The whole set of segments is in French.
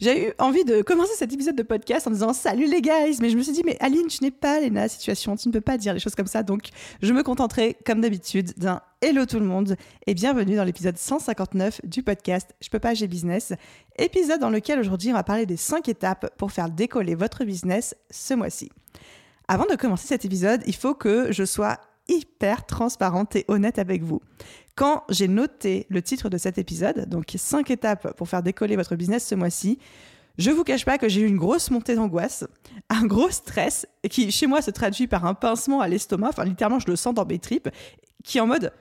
J'ai eu envie de commencer cet épisode de podcast en disant salut les guys, mais je me suis dit mais Aline, tu n'es pas Léna situation, tu ne peux pas dire les choses comme ça, donc je me contenterai comme d'habitude d'un hello tout le monde et bienvenue dans l'épisode 159 du podcast Je peux pas, j'ai business, épisode dans lequel aujourd'hui on va parler des 5 étapes pour faire décoller votre business ce mois-ci. Avant de commencer cet épisode, il faut que je sois hyper transparente et honnête avec vous. Quand j'ai noté le titre de cet épisode, donc 5 étapes pour faire décoller votre business ce mois-ci, je vous cache pas que j'ai eu une grosse montée d'angoisse, un gros stress qui chez moi se traduit par un pincement à l'estomac, enfin littéralement je le sens dans mes tripes, qui en mode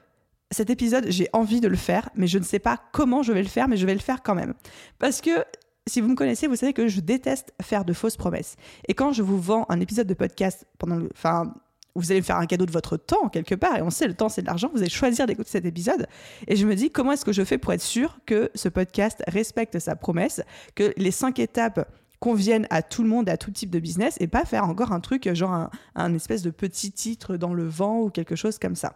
cet épisode j'ai envie de le faire, mais je ne sais pas comment je vais le faire, mais je vais le faire quand même. Parce que si vous me connaissez, vous savez que je déteste faire de fausses promesses. Et quand je vous vends un épisode de podcast pendant le, enfin, vous allez me faire un cadeau de votre temps quelque part, et on sait le temps c'est de l'argent, vous allez choisir d'écouter cet épisode. Et je me dis comment est-ce que je fais pour être sûr que ce podcast respecte sa promesse, que les cinq étapes conviennent à tout le monde, à tout type de business, et pas faire encore un truc genre un, espèce de petit titre dans le vent ou quelque chose comme ça?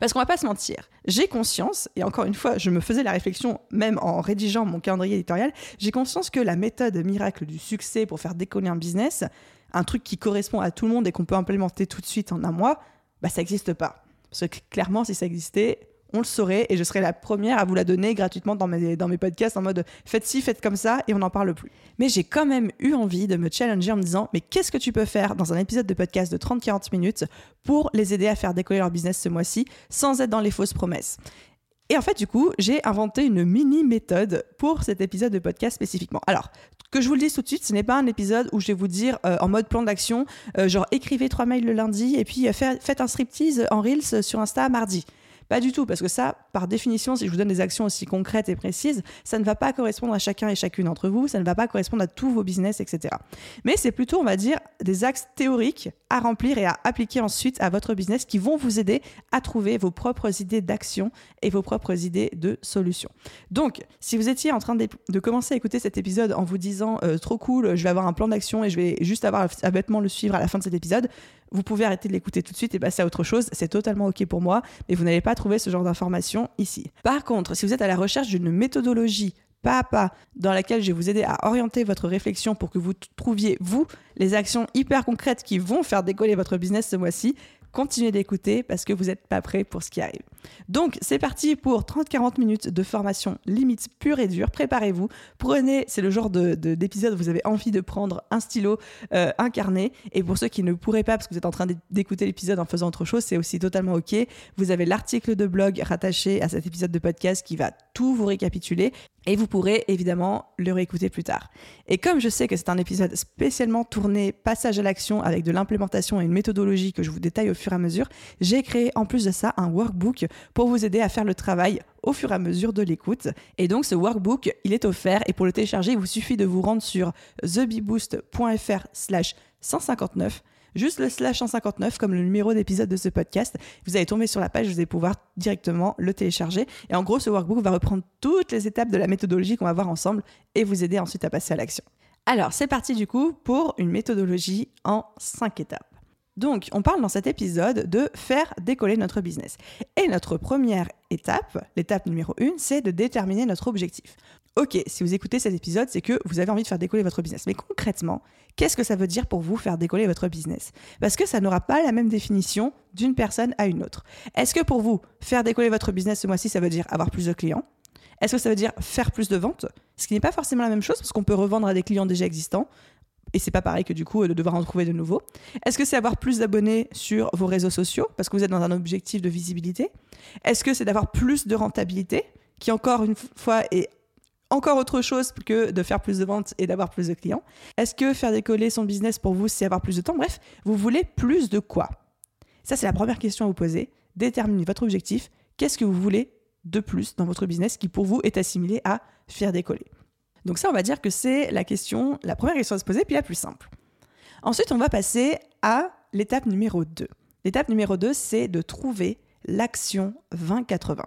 Parce qu'on va pas se mentir, j'ai conscience, et encore une fois, je me faisais la réflexion même en rédigeant mon calendrier éditorial, j'ai conscience que la méthode miracle du succès pour faire décoller un business, un truc qui correspond à tout le monde et qu'on peut implémenter tout de suite en un mois, bah ça n'existe pas. Parce que clairement, si ça existait, on le saurait et je serais la première à vous la donner gratuitement dans mes, dans mes podcasts en mode faites ci, faites comme ça et on n'en parle plus. Mais j'ai quand même eu envie de me challenger en me disant mais qu'est-ce que tu peux faire dans un épisode de podcast de 30-40 minutes pour les aider à faire décoller leur business ce mois-ci sans être dans les fausses promesses? Et en fait, du coup, j'ai inventé une mini méthode pour cet épisode de podcast spécifiquement. Alors, que je vous le dise tout de suite, ce n'est pas un épisode où je vais vous dire euh, en mode plan d'action, euh, genre écrivez trois mails le lundi et puis euh, faites un striptease en Reels sur Insta mardi. Pas du tout, parce que ça, par définition, si je vous donne des actions aussi concrètes et précises, ça ne va pas correspondre à chacun et chacune d'entre vous, ça ne va pas correspondre à tous vos business, etc. Mais c'est plutôt, on va dire, des axes théoriques à remplir et à appliquer ensuite à votre business qui vont vous aider à trouver vos propres idées d'action et vos propres idées de solutions. Donc, si vous étiez en train de, commencer à écouter cet épisode en vous disant euh, trop cool, je vais avoir un plan d'action et je vais juste avoir à bêtement le suivre à la fin de cet épisode, vous pouvez arrêter de l'écouter tout de suite et passer à autre chose. C'est totalement OK pour moi, mais vous n'allez pas trouver ce genre d'informations ici. Par contre, si vous êtes à la recherche d'une méthodologie pas à pas dans laquelle je vais vous aider à orienter votre réflexion pour que vous trouviez, vous, les actions hyper concrètes qui vont faire décoller votre business ce mois-ci, continuez d'écouter parce que vous n'êtes pas prêt pour ce qui arrive. Donc, c'est parti pour 30-40 minutes de formation limite pure et dure. Préparez-vous. Prenez, c'est le genre d'épisode où vous avez envie de prendre un stylo, euh, un carnet. Et pour ceux qui ne pourraient pas, parce que vous êtes en train d'écouter l'épisode en faisant autre chose, c'est aussi totalement OK. Vous avez l'article de blog rattaché à cet épisode de podcast qui va tout vous récapituler et vous pourrez évidemment le réécouter plus tard. Et comme je sais que c'est un épisode spécialement tourné passage à l'action avec de l'implémentation et une méthodologie que je vous détaille au fur et à mesure, j'ai créé en plus de ça un workbook pour vous aider à faire le travail au fur et à mesure de l'écoute. Et donc ce workbook, il est offert et pour le télécharger, il vous suffit de vous rendre sur thebeboost.fr slash 159 juste le slash 159 comme le numéro d'épisode de ce podcast. Vous allez tomber sur la page, vous allez pouvoir directement le télécharger. Et en gros, ce workbook va reprendre toutes les étapes de la méthodologie qu'on va voir ensemble et vous aider ensuite à passer à l'action. Alors, c'est parti du coup pour une méthodologie en 5 étapes. Donc, on parle dans cet épisode de faire décoller notre business. Et notre première étape, l'étape numéro 1, c'est de déterminer notre objectif. Ok, si vous écoutez cet épisode, c'est que vous avez envie de faire décoller votre business. Mais concrètement, qu'est-ce que ça veut dire pour vous faire décoller votre business? Parce que ça n'aura pas la même définition d'une personne à une autre. Est-ce que pour vous, faire décoller votre business ce mois-ci, ça veut dire avoir plus de clients? Est-ce que ça veut dire faire plus de ventes? Ce qui n'est pas forcément la même chose parce qu'on peut revendre à des clients déjà existants et c'est pas pareil que du coup de devoir en trouver de nouveaux. Est-ce que c'est avoir plus d'abonnés sur vos réseaux sociaux parce que vous êtes dans un objectif de visibilité? Est-ce que c'est d'avoir plus de rentabilité qui encore une fois est encore autre chose que de faire plus de ventes et d'avoir plus de clients Est-ce que faire décoller son business pour vous, c'est avoir plus de temps? Bref, vous voulez plus de quoi? Ça, c'est la première question à vous poser. Déterminez votre objectif. Qu'est-ce que vous voulez de plus dans votre business qui pour vous est assimilé à faire décoller? Donc ça, on va dire que c'est la question, la première question à se poser, puis la plus simple. Ensuite, on va passer à l'étape numéro 2. L'étape numéro 2, c'est de trouver l'action 2080.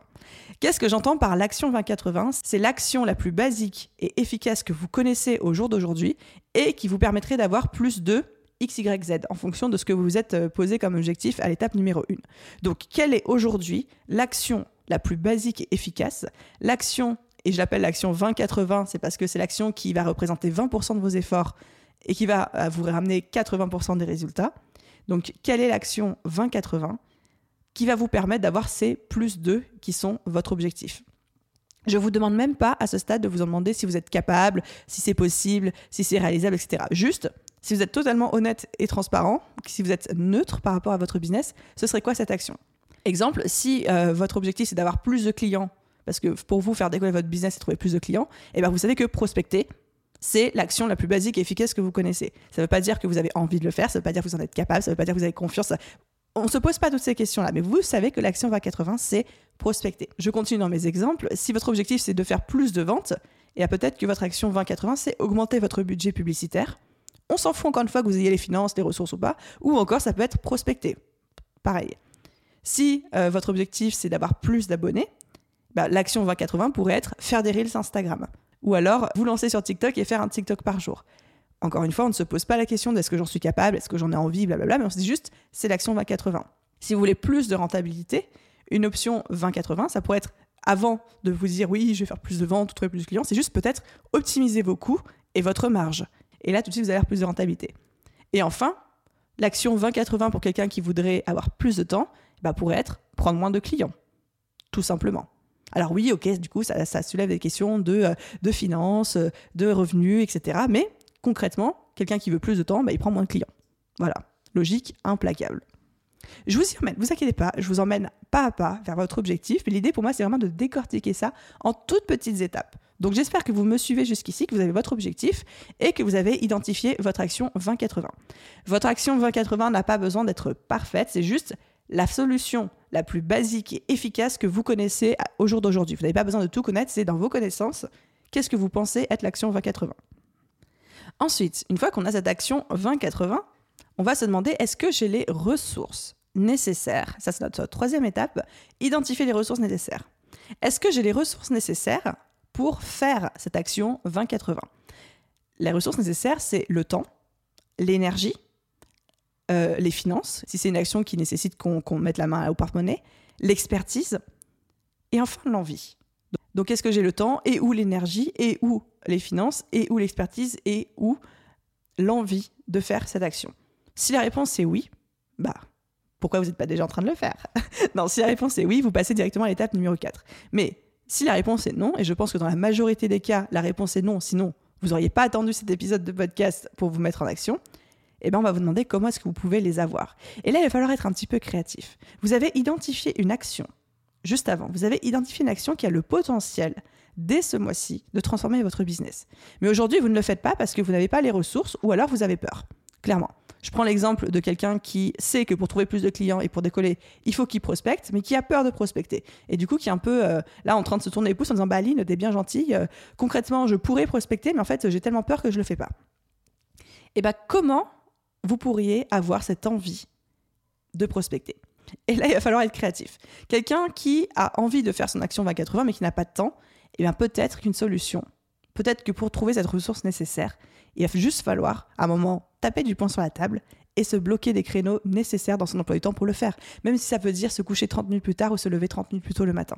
Qu'est-ce que j'entends par l'action 2080 C'est l'action la plus basique et efficace que vous connaissez au jour d'aujourd'hui et qui vous permettrait d'avoir plus de X, Y, Z en fonction de ce que vous vous êtes euh, posé comme objectif à l'étape numéro 1. Donc, quelle est aujourd'hui l'action la plus basique et efficace? L'action, et je l'appelle l'action 20-80, c'est parce que c'est l'action qui va représenter 20% de vos efforts et qui va euh, vous ramener 80% des résultats. Donc, quelle est l'action 20-80 qui va vous permettre d'avoir ces plus 2 qui sont votre objectif je vous demande même pas à ce stade de vous en demander si vous êtes capable, si c'est possible, si c'est réalisable, etc. Juste, si vous êtes totalement honnête et transparent, si vous êtes neutre par rapport à votre business, ce serait quoi cette action? Exemple, si euh, votre objectif c'est d'avoir plus de clients, parce que pour vous faire décoller votre business et trouver plus de clients, eh ben vous savez que prospecter, c'est l'action la plus basique et efficace que vous connaissez. Ça ne veut pas dire que vous avez envie de le faire, ça ne veut pas dire que vous en êtes capable, ça ne veut pas dire que vous avez confiance. On ne se pose pas toutes ces questions-là, mais vous savez que l'action 20-80, c'est prospecter. Je continue dans mes exemples. Si votre objectif c'est de faire plus de ventes, et eh peut-être que votre action 20-80, c'est augmenter votre budget publicitaire on s'en fout encore une fois que vous ayez les finances, les ressources ou pas. Ou encore, ça peut être prospecter. Pareil. Si euh, votre objectif, c'est d'avoir plus d'abonnés, bah, l'action 2080 pourrait être faire des reels Instagram. Ou alors, vous lancer sur TikTok et faire un TikTok par jour. Encore une fois, on ne se pose pas la question d'est-ce que j'en suis capable, est-ce que j'en ai envie, blablabla, mais on se dit juste, c'est l'action 2080. Si vous voulez plus de rentabilité, une option 2080, ça pourrait être avant de vous dire oui, je vais faire plus de ventes, trouver plus de clients, c'est juste peut-être optimiser vos coûts et votre marge. Et là, tout de suite, vous allez avoir plus de rentabilité. Et enfin, l'action 20-80 pour quelqu'un qui voudrait avoir plus de temps, bah, pourrait être prendre moins de clients, tout simplement. Alors oui, ok, du coup, ça, soulève des questions de, euh, de finances, euh, de revenus, etc. Mais concrètement, quelqu'un qui veut plus de temps, bah, il prend moins de clients. Voilà, logique implacable. Je vous y emmène, vous inquiétez pas, je vous emmène pas à pas vers votre objectif. Mais l'idée pour moi, c'est vraiment de décortiquer ça en toutes petites étapes. Donc j'espère que vous me suivez jusqu'ici, que vous avez votre objectif et que vous avez identifié votre action 2080. Votre action 2080 n'a pas besoin d'être parfaite, c'est juste la solution la plus basique et efficace que vous connaissez au jour d'aujourd'hui. Vous n'avez pas besoin de tout connaître, c'est dans vos connaissances. Qu'est-ce que vous pensez être l'action 2080 Ensuite, une fois qu'on a cette action 2080, on va se demander est-ce que j'ai les ressources nécessaires? Ça, c'est notre troisième étape identifier les ressources nécessaires. Est-ce que j'ai les ressources nécessaires pour faire cette action 20-80 Les ressources nécessaires, c'est le temps, l'énergie, euh, les finances, si c'est une action qui nécessite qu'on mette la main au porte-monnaie, l'expertise et enfin l'envie. Donc, est-ce que j'ai le temps et où l'énergie et où les finances et où l'expertise et où l'envie de faire cette action? Si la réponse est oui, bah pourquoi vous n'êtes pas déjà en train de le faire? Non, si la réponse est oui, vous passez directement à l'étape numéro 4. Mais si la réponse est non, et je pense que dans la majorité des cas, la réponse est non, sinon vous n'auriez pas attendu cet épisode de podcast pour vous mettre en action, eh bien on va vous demander comment est-ce que vous pouvez les avoir. Et là, il va falloir être un petit peu créatif. Vous avez identifié une action juste avant. Vous avez identifié une action qui a le potentiel dès ce mois-ci de transformer votre business. Mais aujourd'hui, vous ne le faites pas parce que vous n'avez pas les ressources ou alors vous avez peur. Clairement. Je prends l'exemple de quelqu'un qui sait que pour trouver plus de clients et pour décoller, il faut qu'il prospecte, mais qui a peur de prospecter. Et du coup, qui est un peu euh, là en train de se tourner les pouces en disant Bah, Aline, t'es bien gentille. Euh, concrètement, je pourrais prospecter, mais en fait, j'ai tellement peur que je le fais pas. Et bah, comment vous pourriez avoir cette envie de prospecter? Et là, il va falloir être créatif. Quelqu'un qui a envie de faire son action 20-80, mais qui n'a pas de temps, et bien peut-être qu'une solution, peut-être que pour trouver cette ressource nécessaire, il va juste falloir, à un moment, taper du poing sur la table et se bloquer des créneaux nécessaires dans son emploi du temps pour le faire, même si ça veut dire se coucher 30 minutes plus tard ou se lever 30 minutes plus tôt le matin.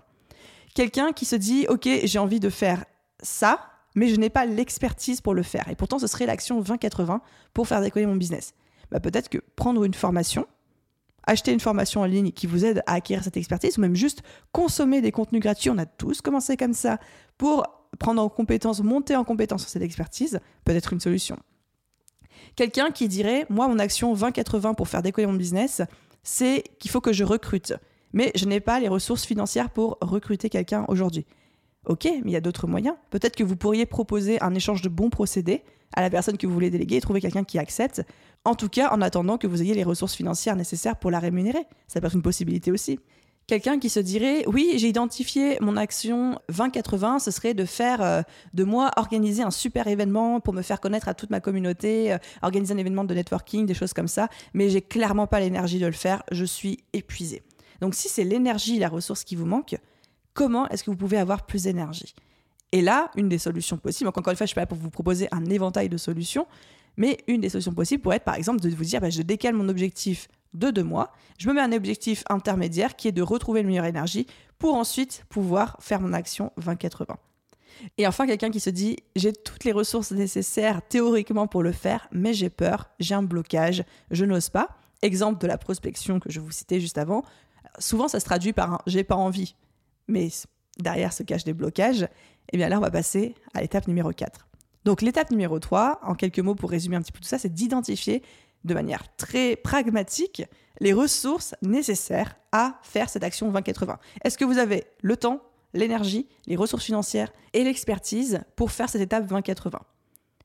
Quelqu'un qui se dit, OK, j'ai envie de faire ça, mais je n'ai pas l'expertise pour le faire. Et pourtant, ce serait l'action 20-80 pour faire décoller mon business. Bah, peut-être que prendre une formation, acheter une formation en ligne qui vous aide à acquérir cette expertise, ou même juste consommer des contenus gratuits, on a tous commencé comme ça, pour prendre en compétence, monter en compétence sur cette expertise, peut être une solution. Quelqu'un qui dirait, moi, mon action 20-80 pour faire décoller mon business, c'est qu'il faut que je recrute. Mais je n'ai pas les ressources financières pour recruter quelqu'un aujourd'hui. Ok, mais il y a d'autres moyens. Peut-être que vous pourriez proposer un échange de bons procédés à la personne que vous voulez déléguer et trouver quelqu'un qui accepte. En tout cas, en attendant que vous ayez les ressources financières nécessaires pour la rémunérer. Ça peut être une possibilité aussi. Quelqu'un qui se dirait oui, j'ai identifié mon action 20-80, ce serait de faire euh, de moi organiser un super événement pour me faire connaître à toute ma communauté, euh, organiser un événement de networking, des choses comme ça, mais j'ai clairement pas l'énergie de le faire, je suis épuisé. Donc si c'est l'énergie, la ressource qui vous manque, comment est-ce que vous pouvez avoir plus d'énergie? Et là, une des solutions possibles, encore une fois, je suis pas là pour vous proposer un éventail de solutions, mais une des solutions possibles pourrait être par exemple de vous dire bah, je décale mon objectif de deux mois, je me mets un objectif intermédiaire qui est de retrouver une meilleure énergie pour ensuite pouvoir faire mon action 20-80. Et enfin, quelqu'un qui se dit j'ai toutes les ressources nécessaires théoriquement pour le faire, mais j'ai peur, j'ai un blocage, je n'ose pas. Exemple de la prospection que je vous citais juste avant. Souvent, ça se traduit par un j'ai pas envie, mais derrière se cachent des blocages. Et eh bien là, on va passer à l'étape numéro 4. Donc l'étape numéro 3, en quelques mots pour résumer un petit peu tout ça, c'est d'identifier de manière très pragmatique les ressources nécessaires à faire cette action 20-80. Est-ce que vous avez le temps, l'énergie, les ressources financières et l'expertise pour faire cette étape 20-80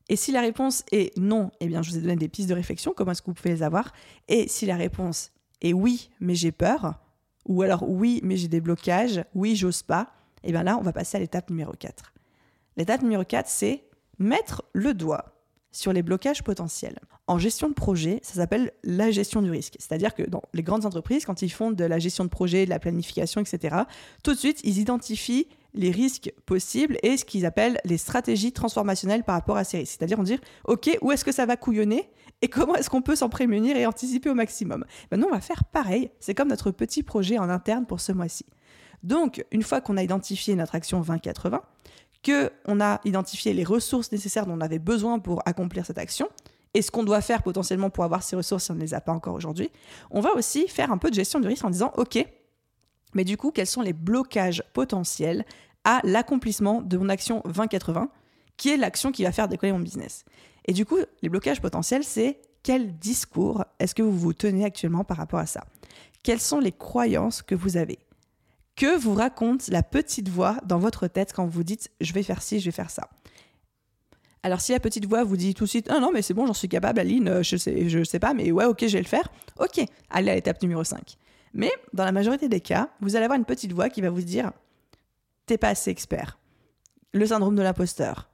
Et si la réponse est non, eh bien je vous ai donné des pistes de réflexion, comment est-ce que vous pouvez les avoir Et si la réponse est oui, mais j'ai peur, ou alors oui, mais j'ai des blocages, oui, j'ose pas, eh bien là, on va passer à l'étape numéro 4. L'étape numéro 4, c'est mettre le doigt sur les blocages potentiels. En gestion de projet, ça s'appelle la gestion du risque. C'est-à-dire que dans les grandes entreprises, quand ils font de la gestion de projet, de la planification, etc., tout de suite, ils identifient les risques possibles et ce qu'ils appellent les stratégies transformationnelles par rapport à ces risques. C'est-à-dire on dit, OK, où est-ce que ça va couillonner et comment est-ce qu'on peut s'en prémunir et anticiper au maximum? Maintenant, on va faire pareil. C'est comme notre petit projet en interne pour ce mois-ci. Donc, une fois qu'on a identifié notre action 2080, qu'on a identifié les ressources nécessaires dont on avait besoin pour accomplir cette action, et ce qu'on doit faire potentiellement pour avoir ces ressources si on ne les a pas encore aujourd'hui, on va aussi faire un peu de gestion du risque en disant, OK, mais du coup, quels sont les blocages potentiels à l'accomplissement de mon action 2080, qui est l'action qui va faire décoller mon business? Et du coup, les blocages potentiels, c'est quel discours est-ce que vous vous tenez actuellement par rapport à ça? Quelles sont les croyances que vous avez? Que vous raconte la petite voix dans votre tête quand vous dites je vais faire ci, je vais faire ça. Alors si la petite voix vous dit tout de suite ah non mais c'est bon j'en suis capable Aline je sais je sais pas mais ouais ok je vais le faire ok allez à l'étape numéro 5 mais dans la majorité des cas vous allez avoir une petite voix qui va vous dire t'es pas assez expert. Le syndrome de l'imposteur.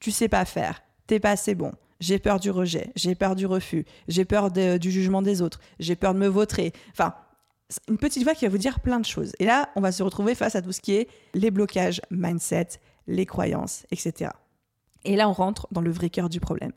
Tu sais pas faire. T'es pas assez bon. J'ai peur du rejet. J'ai peur du refus. J'ai peur du jugement des autres. J'ai peur de me vautrer enfin une petite voix qui va vous dire plein de choses. Et là, on va se retrouver face à tout ce qui est les blocages, mindset, les croyances, etc. Et là, on rentre dans le vrai cœur du problème.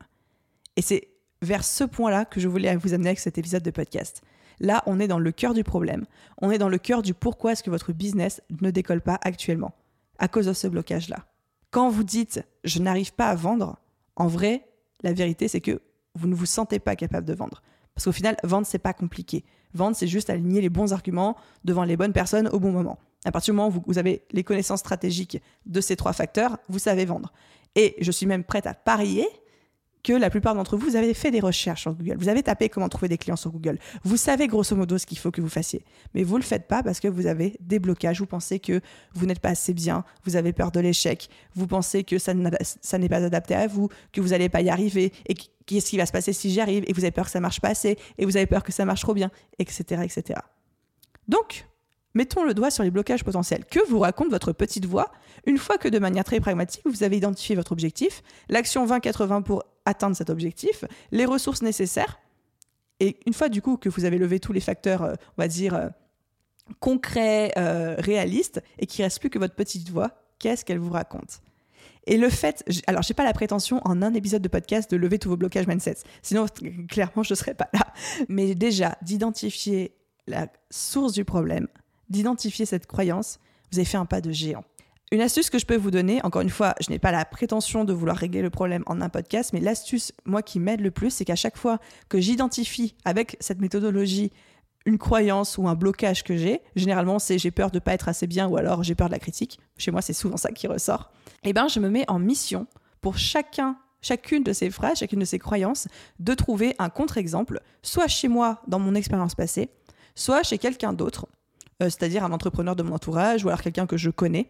Et c'est vers ce point-là que je voulais vous amener avec cet épisode de podcast. Là, on est dans le cœur du problème. On est dans le cœur du pourquoi est-ce que votre business ne décolle pas actuellement, à cause de ce blocage-là. Quand vous dites je n'arrive pas à vendre, en vrai, la vérité, c'est que vous ne vous sentez pas capable de vendre. Parce qu'au final, vendre, c'est pas compliqué. Vendre, c'est juste aligner les bons arguments devant les bonnes personnes au bon moment. À partir du moment où vous avez les connaissances stratégiques de ces trois facteurs, vous savez vendre. Et je suis même prête à parier la plupart d'entre vous, vous avez fait des recherches sur Google. Vous avez tapé comment trouver des clients sur Google. Vous savez grosso modo ce qu'il faut que vous fassiez. Mais vous ne le faites pas parce que vous avez des blocages. Vous pensez que vous n'êtes pas assez bien. Vous avez peur de l'échec. Vous pensez que ça n'est pas adapté à vous, que vous n'allez pas y arriver et qu'est-ce qui va se passer si j'y arrive et vous avez peur que ça marche pas assez et vous avez peur que ça marche trop bien, etc., etc. Donc, mettons le doigt sur les blocages potentiels. Que vous raconte votre petite voix une fois que de manière très pragmatique, vous avez identifié votre objectif, l'action 20-80 pour atteindre cet objectif, les ressources nécessaires, et une fois du coup que vous avez levé tous les facteurs, euh, on va dire, euh, concrets, euh, réalistes, et qu'il ne reste plus que votre petite voix, qu'est-ce qu'elle vous raconte? Et le fait, alors j'ai pas la prétention en un épisode de podcast de lever tous vos blocages mindset, sinon clairement je ne serais pas là. Mais déjà d'identifier la source du problème, d'identifier cette croyance, vous avez fait un pas de géant. Une astuce que je peux vous donner, encore une fois, je n'ai pas la prétention de vouloir régler le problème en un podcast, mais l'astuce, moi, qui m'aide le plus, c'est qu'à chaque fois que j'identifie avec cette méthodologie une croyance ou un blocage que j'ai, généralement c'est j'ai peur de pas être assez bien ou alors j'ai peur de la critique. Chez moi, c'est souvent ça qui ressort. Et eh ben, je me mets en mission pour chacun chacune de ces phrases, chacune de ces croyances, de trouver un contre-exemple, soit chez moi dans mon expérience passée, soit chez quelqu'un d'autre, euh, c'est-à-dire un entrepreneur de mon entourage ou alors quelqu'un que je connais,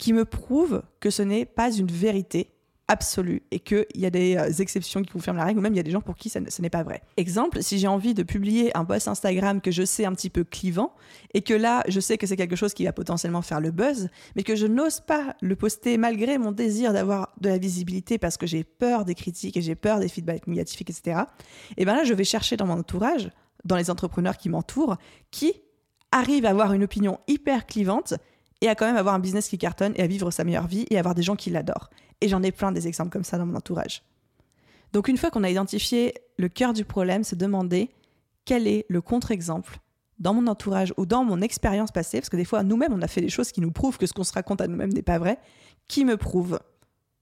qui me prouve que ce n'est pas une vérité absolue et qu'il y a des euh, exceptions qui confirment la règle, ou même il y a des gens pour qui ce n'est pas vrai. Exemple, si j'ai envie de publier un post Instagram que je sais un petit peu clivant, et que là, je sais que c'est quelque chose qui va potentiellement faire le buzz, mais que je n'ose pas le poster malgré mon désir d'avoir de la visibilité parce que j'ai peur des critiques et j'ai peur des feedbacks négatifs, etc., et bien là, je vais chercher dans mon entourage, dans les entrepreneurs qui m'entourent, qui arrivent à avoir une opinion hyper clivante et à quand même avoir un business qui cartonne et à vivre sa meilleure vie et avoir des gens qui l'adorent. Et j'en ai plein des exemples comme ça dans mon entourage. Donc une fois qu'on a identifié le cœur du problème, se demander quel est le contre-exemple dans mon entourage ou dans mon expérience passée, parce que des fois nous-mêmes on a fait des choses qui nous prouvent que ce qu'on se raconte à nous-mêmes n'est pas vrai, qui me prouve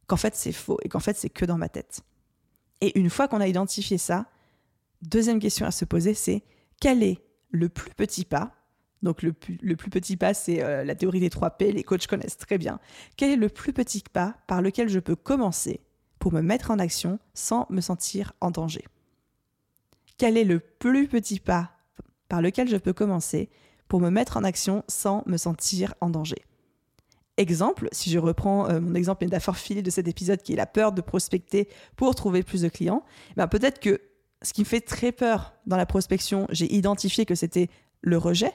qu'en fait c'est faux et qu'en fait c'est que dans ma tête. Et une fois qu'on a identifié ça, deuxième question à se poser, c'est quel est le plus petit pas donc le, plus petit pas, c'est euh, la théorie des 3 P, les coachs connaissent très bien. Quel est le plus petit pas par lequel je peux commencer pour me mettre en action sans me sentir en danger? Quel est le plus petit pas par lequel je peux commencer pour me mettre en action sans me sentir en danger? Exemple, si je reprends euh, mon exemple métaphore filé de cet épisode qui est la peur de prospecter pour trouver plus de clients, ben peut-être que ce qui me fait très peur dans la prospection, j'ai identifié que c'était le rejet,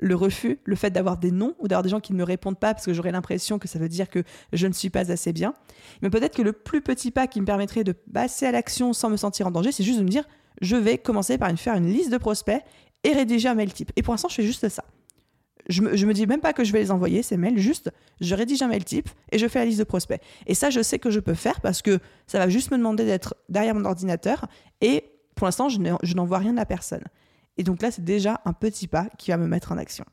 le refus, le fait d'avoir des noms ou d'avoir des gens qui ne me répondent pas parce que j'aurais l'impression que ça veut dire que je ne suis pas assez bien. Mais peut-être que le plus petit pas qui me permettrait de passer à l'action sans me sentir en danger, c'est juste de me dire je vais commencer par faire une liste de prospects et rédiger un mail type. Et pour l'instant, je fais juste ça. Je me, me dis même pas que je vais les envoyer, ces mails, juste je rédige un mail type et je fais la liste de prospects. Et ça, je sais que je peux faire parce que ça va juste me demander d'être derrière mon ordinateur et pour l'instant, je n'envoie rien à personne. Et donc là, c'est déjà un petit pas qui va me mettre en action.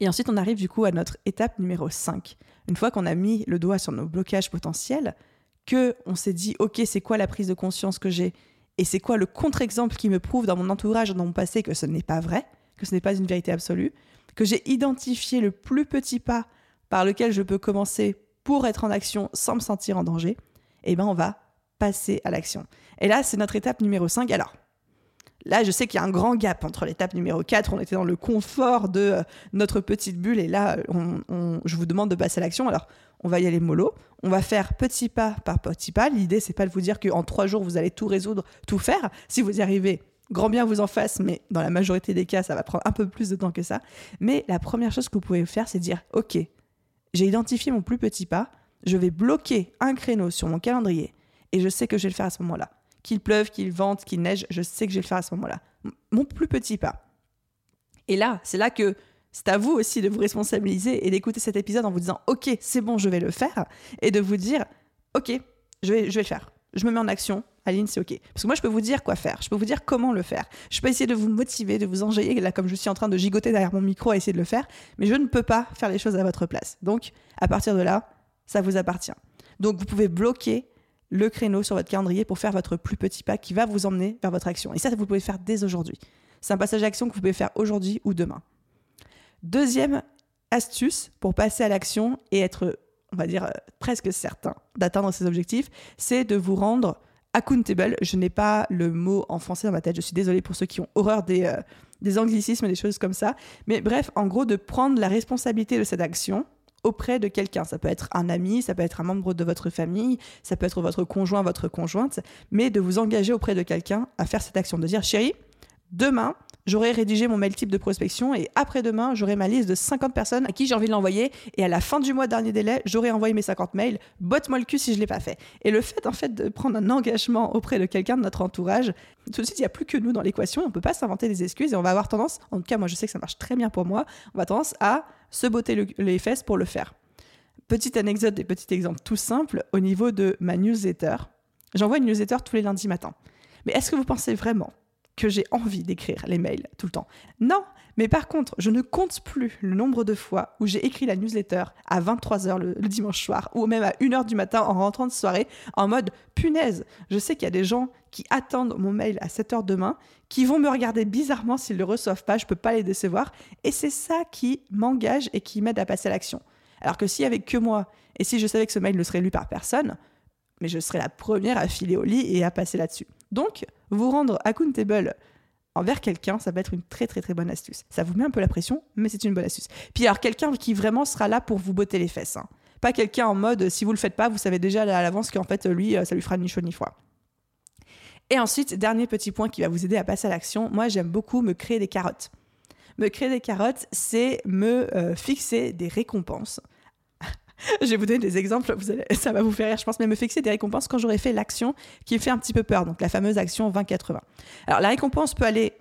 Et ensuite, on arrive du coup à notre étape numéro 5. Une fois qu'on a mis le doigt sur nos blocages potentiels, que on s'est dit, OK, c'est quoi la prise de conscience que j'ai et c'est quoi le contre-exemple qui me prouve dans mon entourage, dans mon passé, que ce n'est pas vrai, que ce n'est pas une vérité absolue, que j'ai identifié le plus petit pas par lequel je peux commencer pour être en action sans me sentir en danger, eh bien, on va passer à l'action. Et là, c'est notre étape numéro 5. Alors, Là, je sais qu'il y a un grand gap entre l'étape numéro 4, on était dans le confort de euh, notre petite bulle, et là, je vous demande de passer à l'action. Alors, on va y aller mollo, on va faire petit pas par petit pas. L'idée, c'est pas de vous dire qu'en trois jours, vous allez tout résoudre, tout faire. Si vous y arrivez, grand bien vous en fasse, mais dans la majorité des cas, ça va prendre un peu plus de temps que ça. Mais la première chose que vous pouvez faire, c'est dire, OK, j'ai identifié mon plus petit pas, je vais bloquer un créneau sur mon calendrier, et je sais que je vais le faire à ce moment-là qu'il pleuve, qu'il vente, qu'il neige, je sais que je vais le faire à ce moment-là. Mon plus petit pas. Et là, c'est là que c'est à vous aussi de vous responsabiliser et d'écouter cet épisode en vous disant Ok, c'est bon, je vais le faire. Et de vous dire Ok, je vais, je vais le faire. Je me mets en action. Aline, c'est OK. Parce que moi, je peux vous dire quoi faire. Je peux vous dire comment le faire. Je peux essayer de vous motiver, de vous enjailler, là, comme je suis en train de gigoter derrière mon micro à essayer de le faire. Mais je ne peux pas faire les choses à votre place. Donc, à partir de là, ça vous appartient. Donc, vous pouvez bloquer le créneau sur votre calendrier pour faire votre plus petit pas qui va vous emmener vers votre action. Et ça, vous pouvez faire dès aujourd'hui. C'est un passage d'action que vous pouvez faire aujourd'hui ou demain. Deuxième astuce pour passer à l'action et être, on va dire, euh, presque certain d'atteindre ses objectifs, c'est de vous rendre accountable. Je n'ai pas le mot en français dans ma tête. Je suis désolée pour ceux qui ont horreur des, euh, des anglicismes des choses comme ça. Mais bref, en gros, de prendre la responsabilité de cette action auprès de quelqu'un. Ça peut être un ami, ça peut être un membre de votre famille, ça peut être votre conjoint, votre conjointe, mais de vous engager auprès de quelqu'un à faire cette action, de dire chérie, demain, j'aurai rédigé mon mail type de prospection et après-demain, j'aurai ma liste de 50 personnes à qui j'ai envie de l'envoyer et à la fin du mois dernier délai, j'aurai envoyé mes 50 mails. Botte-moi le cul si je l'ai pas fait. Et le fait en fait de prendre un engagement auprès de quelqu'un de notre entourage, tout de suite, il n'y a plus que nous dans l'équation, on peut pas s'inventer des excuses et on va avoir tendance, en tout cas moi je sais que ça marche très bien pour moi, on va tendance à se botter les fesses pour le faire. Petite anecdote et petit exemple tout simple au niveau de ma newsletter. J'envoie une newsletter tous les lundis matins. Mais est-ce que vous pensez vraiment que j'ai envie d'écrire les mails tout le temps? Non, mais par contre, je ne compte plus le nombre de fois où j'ai écrit la newsletter à 23h le, dimanche soir ou même à 1h du matin en rentrant de soirée en mode punaise. Je sais qu'il y a des gens qui attendent mon mail à 7h demain, qui vont me regarder bizarrement s'ils ne le reçoivent pas, je peux pas les décevoir et c'est ça qui m'engage et qui m'aide à passer à l'action. Alors que s'il y avait que moi et si je savais que ce mail ne serait lu par personne, mais je serais la première à filer au lit et à passer là-dessus. Donc, vous rendre accountable envers quelqu'un, ça va être une très très très bonne astuce. Ça vous met un peu la pression, mais c'est une bonne astuce. Puis alors, quelqu'un qui vraiment sera là pour vous botter les fesses. Hein. Pas quelqu'un en mode si vous le faites pas, vous savez déjà à l'avance qu'en fait lui, ça lui fera ni chaud ni froid. Et ensuite, dernier petit point qui va vous aider à passer à l'action, moi j'aime beaucoup me créer des carottes. Me créer des carottes, c'est me fixer des récompenses. je vais vous donner des exemples, vous ça va vous faire rire, je pense, mais me fixer des récompenses quand j'aurai fait l'action qui me fait un petit peu peur, donc la fameuse action 20-80. Alors la récompense peut aller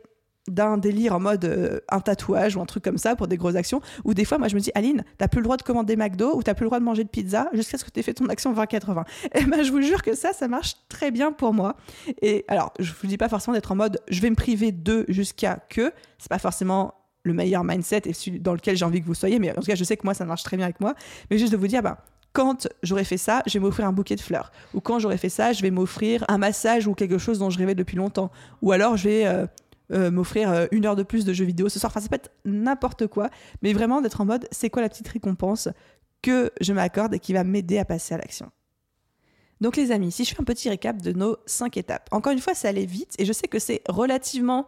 d'un délire en mode euh, un tatouage ou un truc comme ça pour des grosses actions, ou des fois, moi je me dis, Aline, t'as plus le droit de commander McDo ou t'as plus le droit de manger de pizza jusqu'à ce que tu aies fait ton action 20-80. Et ben je vous jure que ça, ça marche très bien pour moi. Et alors, je vous dis pas forcément d'être en mode, je vais me priver de jusqu'à que, c'est pas forcément le meilleur mindset et dans lequel j'ai envie que vous soyez, mais en tout cas, je sais que moi, ça marche très bien avec moi. Mais juste de vous dire, bah, quand j'aurai fait ça, je vais m'offrir un bouquet de fleurs. Ou quand j'aurai fait ça, je vais m'offrir un massage ou quelque chose dont je rêvais depuis longtemps. Ou alors, je vais euh, euh, m'offrir euh, une heure de plus de jeux vidéo ce soir. Enfin, ça peut être n'importe quoi, mais vraiment d'être en mode, c'est quoi la petite récompense que je m'accorde et qui va m'aider à passer à l'action? Donc les amis, si je fais un petit récap de nos cinq étapes, encore une fois, ça allait vite et je sais que c'est relativement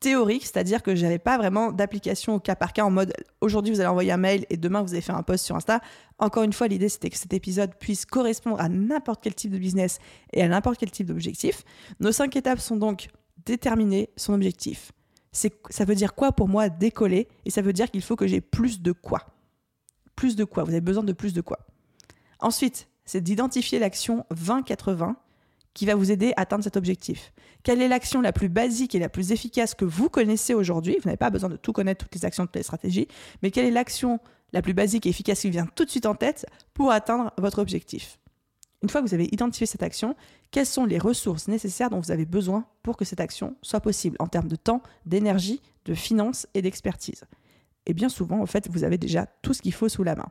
théorique, c'est-à-dire que j'avais pas vraiment d'application au cas par cas en mode aujourd'hui vous allez envoyer un mail et demain vous allez faire un post sur Insta. Encore une fois, l'idée c'était que cet épisode puisse correspondre à n'importe quel type de business et à n'importe quel type d'objectif. Nos cinq étapes sont donc déterminer son objectif. Ça veut dire quoi pour moi décoller et ça veut dire qu'il faut que j'ai plus de quoi. Plus de quoi Vous avez besoin de plus de quoi Ensuite, c'est d'identifier l'action 20-80 qui va vous aider à atteindre cet objectif. Quelle est l'action la plus basique et la plus efficace que vous connaissez aujourd'hui? Vous n'avez pas besoin de tout connaître, toutes les actions, toutes les stratégies, mais quelle est l'action la plus basique et efficace qui vient tout de suite en tête pour atteindre votre objectif? Une fois que vous avez identifié cette action, quelles sont les ressources nécessaires dont vous avez besoin pour que cette action soit possible en termes de temps, d'énergie, de finances et d'expertise? Et bien souvent, en fait, vous avez déjà tout ce qu'il faut sous la main.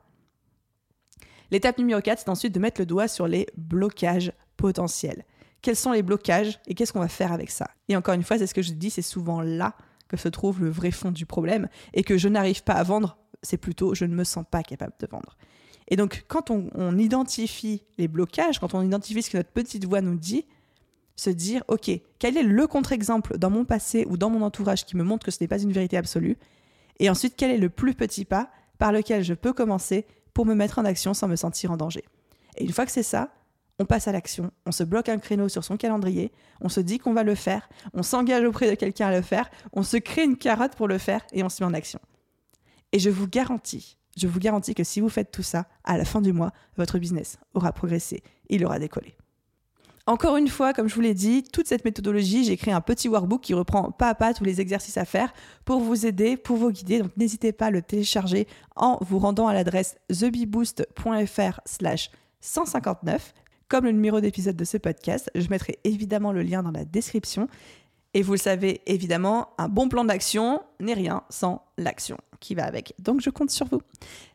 L'étape numéro 4, c'est ensuite de mettre le doigt sur les blocages potentiels quels sont les blocages et qu'est-ce qu'on va faire avec ça? Et encore une fois, c'est ce que je dis, c'est souvent là que se trouve le vrai fond du problème et que je n'arrive pas à vendre, c'est plutôt je ne me sens pas capable de vendre. Et donc quand on, identifie les blocages, quand on identifie ce que notre petite voix nous dit, se dire, OK, quel est le contre-exemple dans mon passé ou dans mon entourage qui me montre que ce n'est pas une vérité absolue? Et ensuite, quel est le plus petit pas par lequel je peux commencer pour me mettre en action sans me sentir en danger? Et une fois que c'est ça, on passe à l'action, on se bloque un créneau sur son calendrier, on se dit qu'on va le faire, on s'engage auprès de quelqu'un à le faire, on se crée une carotte pour le faire et on se met en action. Et je vous garantis, je vous garantis que si vous faites tout ça, à la fin du mois, votre business aura progressé, il aura décollé. Encore une fois, comme je vous l'ai dit, toute cette méthodologie, j'ai créé un petit workbook qui reprend pas à pas tous les exercices à faire pour vous aider, pour vous guider. Donc n'hésitez pas à le télécharger en vous rendant à l'adresse thebeboost.fr slash 159 comme le numéro d'épisode de ce podcast. Je mettrai évidemment le lien dans la description. Et vous le savez, évidemment, un bon plan d'action n'est rien sans l'action qui va avec. Donc je compte sur vous.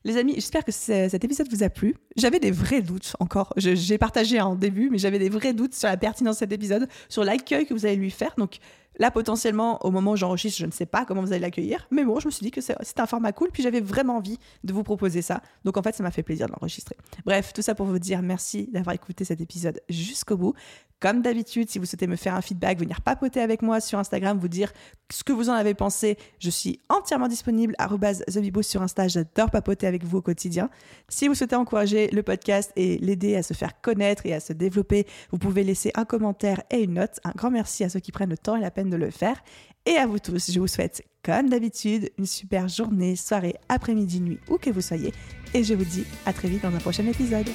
Les amis, j'espère que cet épisode vous a plu. J'avais des vrais doutes encore. J'ai partagé en début, mais j'avais des vrais doutes sur la pertinence de cet épisode, sur l'accueil que vous allez lui faire. Donc Là, potentiellement, au moment où j'enregistre, je ne sais pas comment vous allez l'accueillir. Mais bon, je me suis dit que c'était un format cool. Puis j'avais vraiment envie de vous proposer ça. Donc en fait, ça m'a fait plaisir de l'enregistrer. Bref, tout ça pour vous dire merci d'avoir écouté cet épisode jusqu'au bout. Comme d'habitude, si vous souhaitez me faire un feedback, venir papoter avec moi sur Instagram, vous dire ce que vous en avez pensé, je suis entièrement disponible à sur Insta. J'adore papoter avec vous au quotidien. Si vous souhaitez encourager le podcast et l'aider à se faire connaître et à se développer, vous pouvez laisser un commentaire et une note. Un grand merci à ceux qui prennent le temps et la de le faire. Et à vous tous, je vous souhaite, comme d'habitude, une super journée, soirée, après-midi, nuit, où que vous soyez. Et je vous dis à très vite dans un prochain épisode.